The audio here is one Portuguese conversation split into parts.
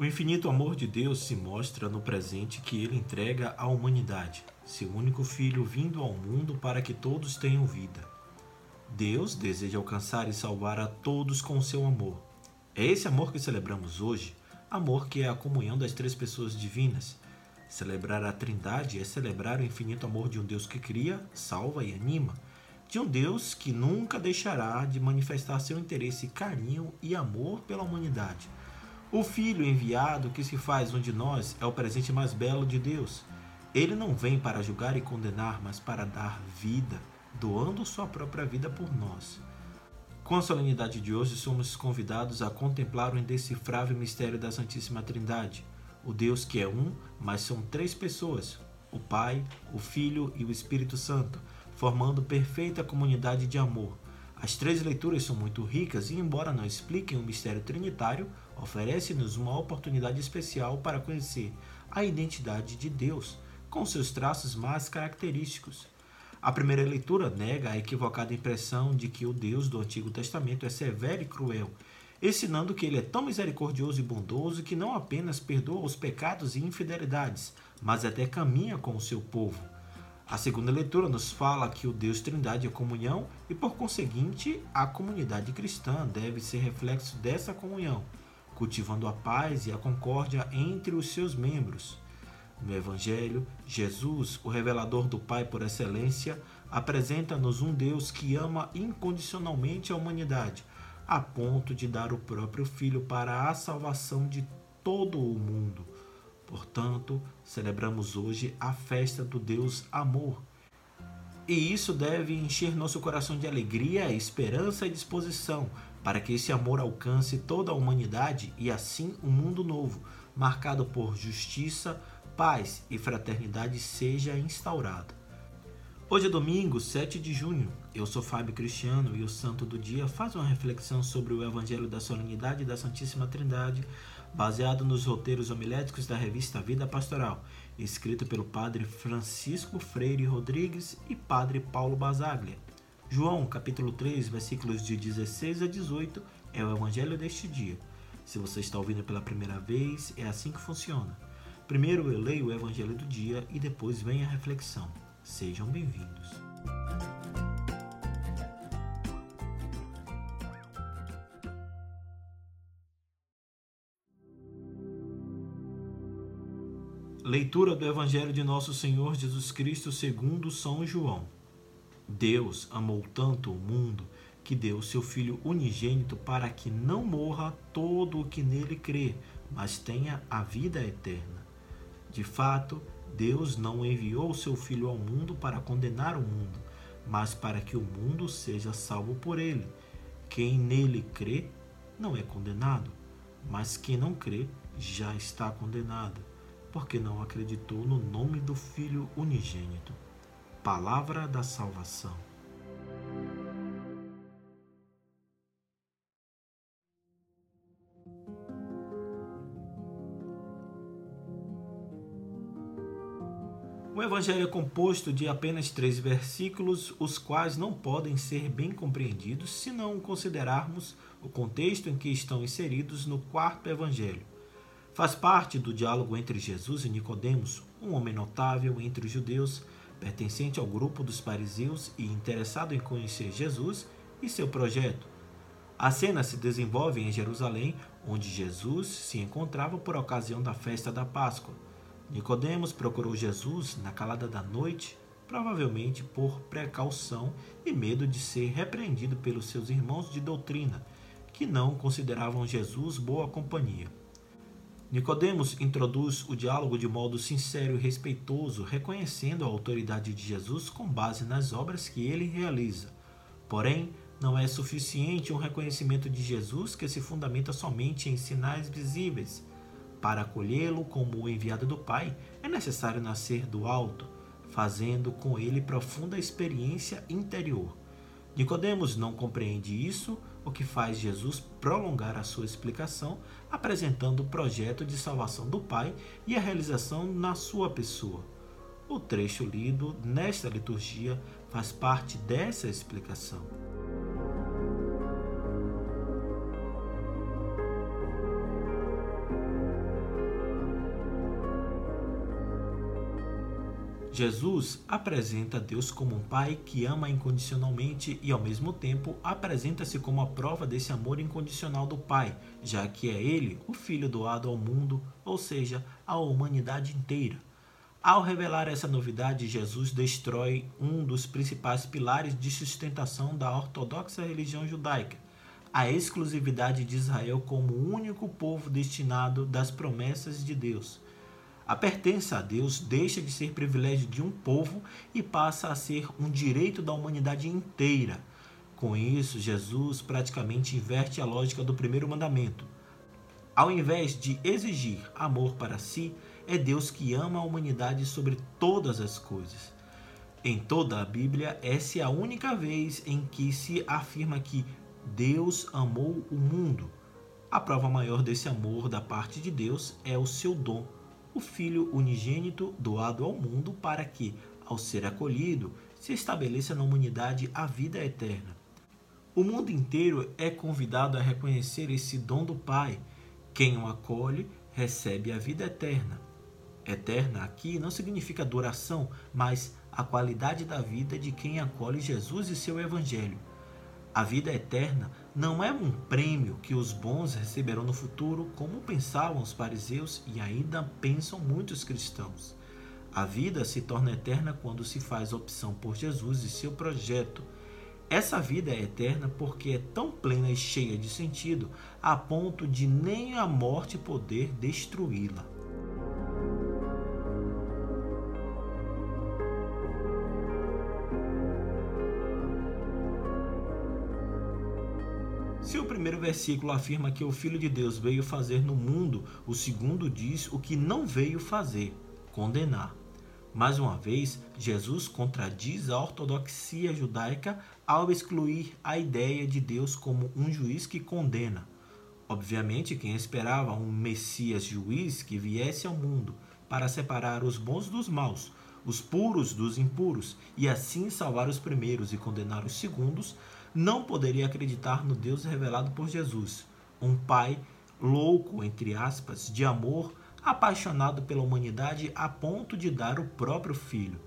O infinito amor de Deus se mostra no presente que ele entrega à humanidade, seu único filho vindo ao mundo para que todos tenham vida. Deus deseja alcançar e salvar a todos com seu amor. É esse amor que celebramos hoje, amor que é a comunhão das três pessoas divinas. Celebrar a Trindade é celebrar o infinito amor de um Deus que cria, salva e anima, de um Deus que nunca deixará de manifestar seu interesse, carinho e amor pela humanidade o Filho enviado que se faz um de nós é o presente mais belo de Deus. Ele não vem para julgar e condenar, mas para dar vida, doando sua própria vida por nós. Com a solenidade de hoje, somos convidados a contemplar o indecifrável mistério da Santíssima Trindade, o Deus que é um, mas são três pessoas: o Pai, o Filho e o Espírito Santo, formando perfeita comunidade de amor. As três leituras são muito ricas e, embora não expliquem o mistério trinitário, oferece-nos uma oportunidade especial para conhecer a identidade de Deus, com seus traços mais característicos. A primeira leitura nega a equivocada impressão de que o Deus do Antigo Testamento é severo e cruel, ensinando que ele é tão misericordioso e bondoso que não apenas perdoa os pecados e infidelidades, mas até caminha com o seu povo. A segunda leitura nos fala que o Deus Trindade é comunhão e, por conseguinte, a comunidade cristã deve ser reflexo dessa comunhão cultivando a paz e a concórdia entre os seus membros. No Evangelho, Jesus, o revelador do Pai por excelência, apresenta-nos um Deus que ama incondicionalmente a humanidade, a ponto de dar o próprio Filho para a salvação de todo o mundo. Portanto, celebramos hoje a festa do Deus Amor. E isso deve encher nosso coração de alegria, esperança e disposição para que esse amor alcance toda a humanidade e assim um mundo novo, marcado por justiça, paz e fraternidade, seja instaurado. Hoje é domingo, 7 de junho. Eu sou Fábio Cristiano e o Santo do Dia faz uma reflexão sobre o Evangelho da Solenidade da Santíssima Trindade, baseado nos roteiros homiléticos da revista Vida Pastoral, escrito pelo Padre Francisco Freire Rodrigues e Padre Paulo Basaglia. João, capítulo 3, versículos de 16 a 18, é o evangelho deste dia. Se você está ouvindo pela primeira vez, é assim que funciona. Primeiro eu leio o evangelho do dia e depois vem a reflexão. Sejam bem-vindos. Leitura do Evangelho de Nosso Senhor Jesus Cristo segundo São João. Deus amou tanto o mundo que deu seu Filho unigênito para que não morra todo o que nele crê, mas tenha a vida eterna. De fato, Deus não enviou seu Filho ao mundo para condenar o mundo, mas para que o mundo seja salvo por ele. Quem nele crê não é condenado, mas quem não crê já está condenado, porque não acreditou no nome do Filho unigênito. Palavra da Salvação. O Evangelho é composto de apenas três versículos, os quais não podem ser bem compreendidos se não considerarmos o contexto em que estão inseridos no quarto Evangelho. Faz parte do diálogo entre Jesus e Nicodemos, um homem notável entre os judeus pertencente ao grupo dos fariseus e interessado em conhecer Jesus e seu projeto. A cena se desenvolve em Jerusalém, onde Jesus se encontrava por ocasião da festa da Páscoa. Nicodemos procurou Jesus na calada da noite, provavelmente por precaução e medo de ser repreendido pelos seus irmãos de doutrina, que não consideravam Jesus boa companhia. Nicodemos introduz o diálogo de modo sincero e respeitoso, reconhecendo a autoridade de Jesus com base nas obras que ele realiza. Porém, não é suficiente um reconhecimento de Jesus que se fundamenta somente em sinais visíveis. Para acolhê-lo como o enviado do Pai, é necessário nascer do alto, fazendo com ele profunda experiência interior. Nicodemos não compreende isso o que faz Jesus prolongar a sua explicação, apresentando o projeto de salvação do Pai e a realização na sua pessoa. O trecho lido nesta liturgia faz parte dessa explicação. Jesus apresenta Deus como um pai que ama incondicionalmente e, ao mesmo tempo, apresenta-se como a prova desse amor incondicional do Pai, já que é ele o Filho doado ao mundo, ou seja, à humanidade inteira. Ao revelar essa novidade, Jesus destrói um dos principais pilares de sustentação da ortodoxa religião judaica, a exclusividade de Israel como único povo destinado das promessas de Deus. A pertença a Deus deixa de ser privilégio de um povo e passa a ser um direito da humanidade inteira. Com isso, Jesus praticamente inverte a lógica do primeiro mandamento. Ao invés de exigir amor para si, é Deus que ama a humanidade sobre todas as coisas. Em toda a Bíblia, essa é a única vez em que se afirma que Deus amou o mundo. A prova maior desse amor da parte de Deus é o seu dom o Filho unigênito doado ao mundo para que, ao ser acolhido, se estabeleça na humanidade a vida eterna. O mundo inteiro é convidado a reconhecer esse dom do Pai. Quem o acolhe recebe a vida eterna. Eterna aqui não significa duração, mas a qualidade da vida de quem acolhe Jesus e seu Evangelho. A vida eterna não é um prêmio que os bons receberão no futuro, como pensavam os fariseus e ainda pensam muitos cristãos. A vida se torna eterna quando se faz opção por Jesus e seu projeto. Essa vida é eterna porque é tão plena e cheia de sentido a ponto de nem a morte poder destruí-la. Se o primeiro versículo afirma que o Filho de Deus veio fazer no mundo, o segundo diz o que não veio fazer: condenar. Mais uma vez, Jesus contradiz a ortodoxia judaica ao excluir a ideia de Deus como um juiz que condena. Obviamente, quem esperava um Messias juiz que viesse ao mundo para separar os bons dos maus, os puros dos impuros, e assim salvar os primeiros e condenar os segundos, não poderia acreditar no Deus revelado por Jesus, um pai louco, entre aspas, de amor, apaixonado pela humanidade a ponto de dar o próprio filho.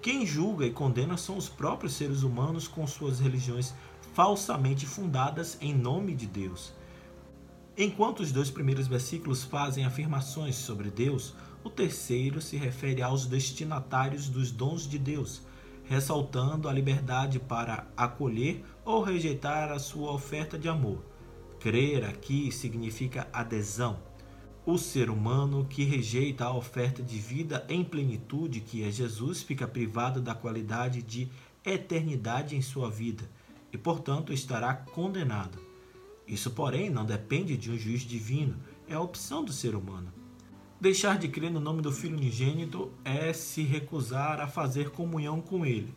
Quem julga e condena são os próprios seres humanos com suas religiões falsamente fundadas em nome de Deus. Enquanto os dois primeiros versículos fazem afirmações sobre Deus, o terceiro se refere aos destinatários dos dons de Deus, ressaltando a liberdade para acolher ou rejeitar a sua oferta de amor. Crer aqui significa adesão. O ser humano que rejeita a oferta de vida em plenitude, que é Jesus, fica privado da qualidade de eternidade em sua vida e, portanto, estará condenado. Isso, porém, não depende de um juiz divino, é a opção do ser humano. Deixar de crer no nome do Filho unigênito é se recusar a fazer comunhão com Ele.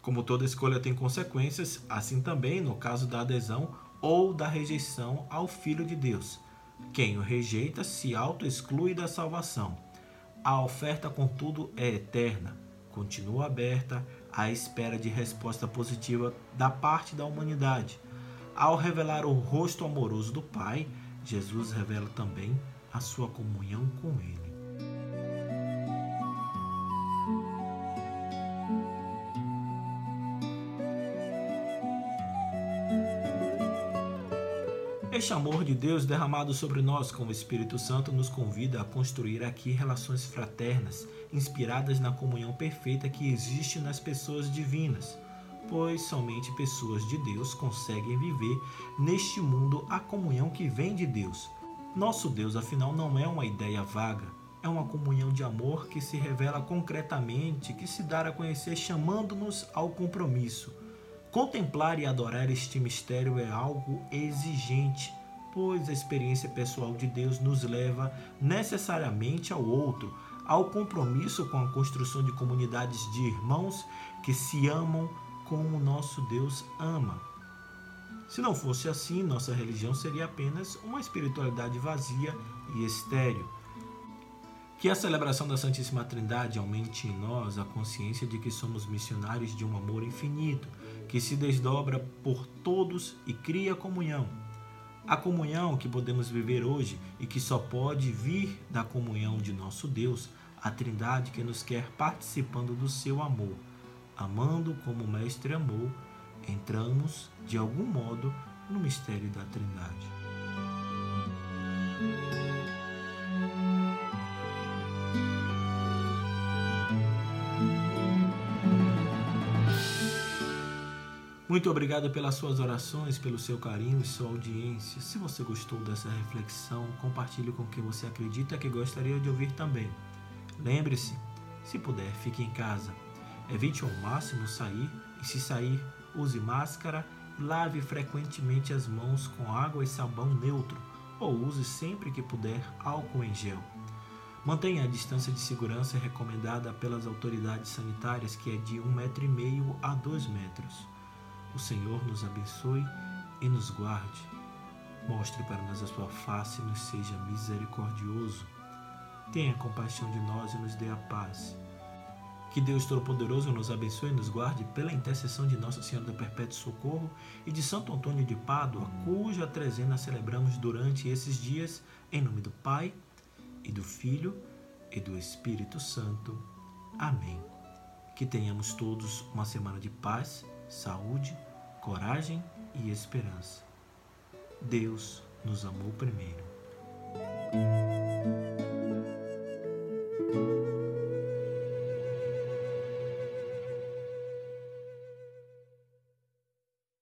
Como toda escolha tem consequências, assim também no caso da adesão ou da rejeição ao Filho de Deus. Quem o rejeita se auto-exclui da salvação. A oferta, contudo, é eterna, continua aberta à espera de resposta positiva da parte da humanidade. Ao revelar o rosto amoroso do Pai, Jesus revela também a sua comunhão com Ele. Este amor de Deus derramado sobre nós com o Espírito Santo nos convida a construir aqui relações fraternas, inspiradas na comunhão perfeita que existe nas pessoas divinas, pois somente pessoas de Deus conseguem viver neste mundo a comunhão que vem de Deus nosso Deus, afinal, não é uma ideia vaga, é uma comunhão de amor que se revela concretamente, que se dá a conhecer chamando-nos ao compromisso. Contemplar e adorar este mistério é algo exigente, pois a experiência pessoal de Deus nos leva necessariamente ao outro, ao compromisso com a construção de comunidades de irmãos que se amam como o nosso Deus ama. Se não fosse assim, nossa religião seria apenas uma espiritualidade vazia e estéril. Que a celebração da Santíssima Trindade aumente em nós a consciência de que somos missionários de um amor infinito, que se desdobra por todos e cria comunhão. A comunhão que podemos viver hoje e que só pode vir da comunhão de nosso Deus, a Trindade que nos quer participando do seu amor, amando como o Mestre amou, entramos, de algum modo, no mistério da Trindade. Muito obrigado pelas suas orações, pelo seu carinho e sua audiência. Se você gostou dessa reflexão, compartilhe com quem você acredita que gostaria de ouvir também. Lembre-se, se puder, fique em casa. Evite ao máximo sair e, se sair, use máscara lave frequentemente as mãos com água e sabão neutro ou use sempre que puder álcool em gel. Mantenha a distância de segurança recomendada pelas autoridades sanitárias, que é de um metro e meio a dois metros. O Senhor nos abençoe e nos guarde. Mostre para nós a sua face e nos seja misericordioso. Tenha compaixão de nós e nos dê a paz. Que Deus Todo-Poderoso nos abençoe e nos guarde pela intercessão de Nossa Senhora do Perpétuo Socorro e de Santo Antônio de Pádua, cuja trezena celebramos durante esses dias, em nome do Pai, e do Filho, e do Espírito Santo. Amém. Que tenhamos todos uma semana de paz saúde, coragem e esperança. Deus nos amou primeiro.